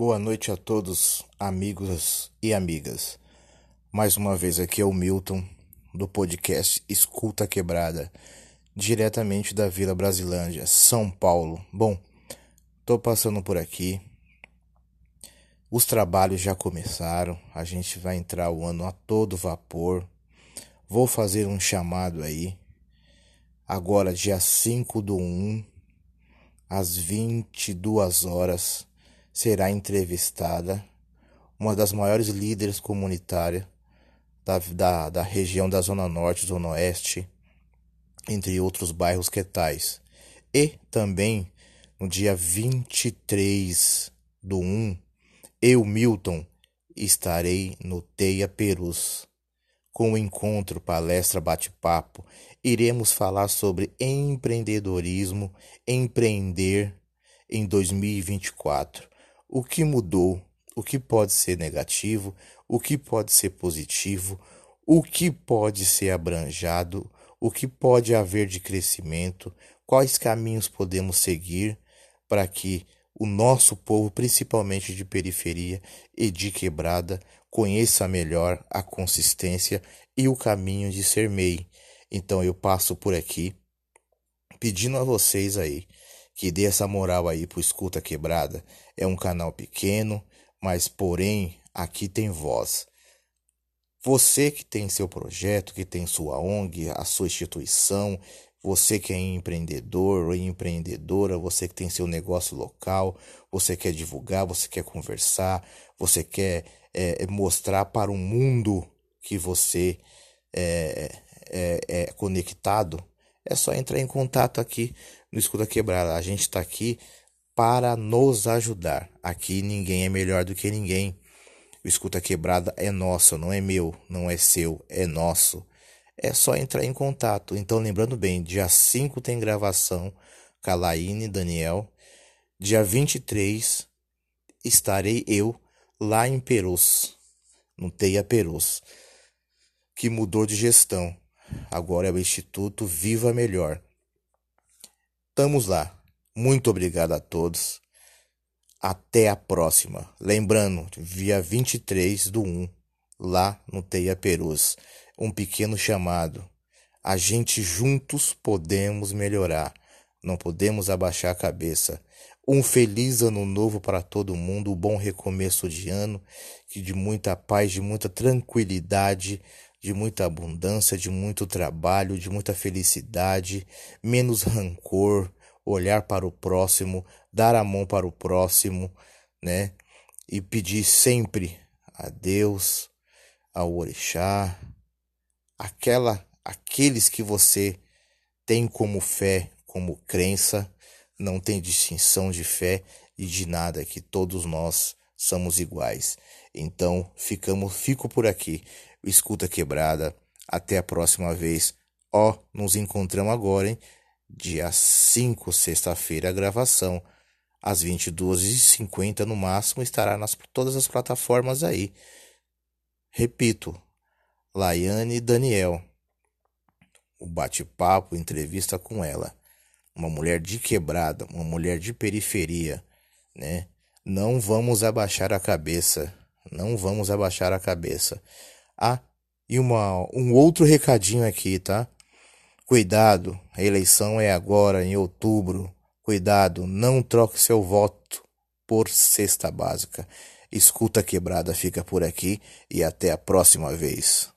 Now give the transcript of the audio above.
Boa noite a todos, amigos e amigas. Mais uma vez aqui é o Milton do podcast Escuta Quebrada, diretamente da Vila Brasilândia, São Paulo. Bom, tô passando por aqui. Os trabalhos já começaram, a gente vai entrar o ano a todo vapor. Vou fazer um chamado aí. Agora, dia 5 do 1, às 22 horas será entrevistada uma das maiores líderes comunitárias da, da, da região da Zona Norte, Zona Oeste, entre outros bairros que tais. E também no dia 23 do 1, eu, Milton, estarei no Teia Perus. Com o encontro, palestra, bate-papo, iremos falar sobre empreendedorismo, empreender em 2024 o que mudou, o que pode ser negativo, o que pode ser positivo, o que pode ser abranjado, o que pode haver de crescimento, quais caminhos podemos seguir para que o nosso povo, principalmente de periferia e de quebrada, conheça melhor a consistência e o caminho de ser MEI. Então eu passo por aqui pedindo a vocês aí que dê essa moral aí pro Escuta Quebrada. É um canal pequeno, mas porém aqui tem voz. Você que tem seu projeto, que tem sua ONG, a sua instituição, você que é empreendedor ou empreendedora, você que tem seu negócio local, você quer divulgar, você quer conversar, você quer é, mostrar para o mundo que você é, é, é conectado, é só entrar em contato aqui no Escuta Quebrada. A gente está aqui para nos ajudar. Aqui ninguém é melhor do que ninguém. O Escuta Quebrada é nosso, não é meu, não é seu, é nosso. É só entrar em contato. Então, lembrando bem, dia 5 tem gravação com a Laine Daniel. Dia 23 estarei eu lá em Perus, no Teia Perus, que mudou de gestão. Agora é o Instituto Viva Melhor. Estamos lá. Muito obrigado a todos. Até a próxima. Lembrando, dia 23 do 1, lá no Teia Perus, um pequeno chamado. A gente juntos podemos melhorar. Não podemos abaixar a cabeça. Um feliz ano novo para todo mundo, um bom recomeço de ano, que de muita paz, de muita tranquilidade de muita abundância, de muito trabalho, de muita felicidade, menos rancor, olhar para o próximo, dar a mão para o próximo, né? E pedir sempre a Deus, ao orixá, aquela aqueles que você tem como fé, como crença, não tem distinção de fé e de nada, que todos nós somos iguais. Então, ficamos, fico por aqui. Escuta Quebrada. Até a próxima vez. Ó, oh, nos encontramos agora, hein? Dia 5, sexta-feira, a gravação. Às 22h50 no máximo, estará nas todas as plataformas aí. Repito, Laiane Daniel. O bate-papo, entrevista com ela. Uma mulher de quebrada, uma mulher de periferia, né? Não vamos abaixar a cabeça. Não vamos abaixar a cabeça. Ah, e uma, um outro recadinho aqui, tá? Cuidado, a eleição é agora, em outubro. Cuidado, não troque seu voto por cesta básica. Escuta Quebrada fica por aqui e até a próxima vez.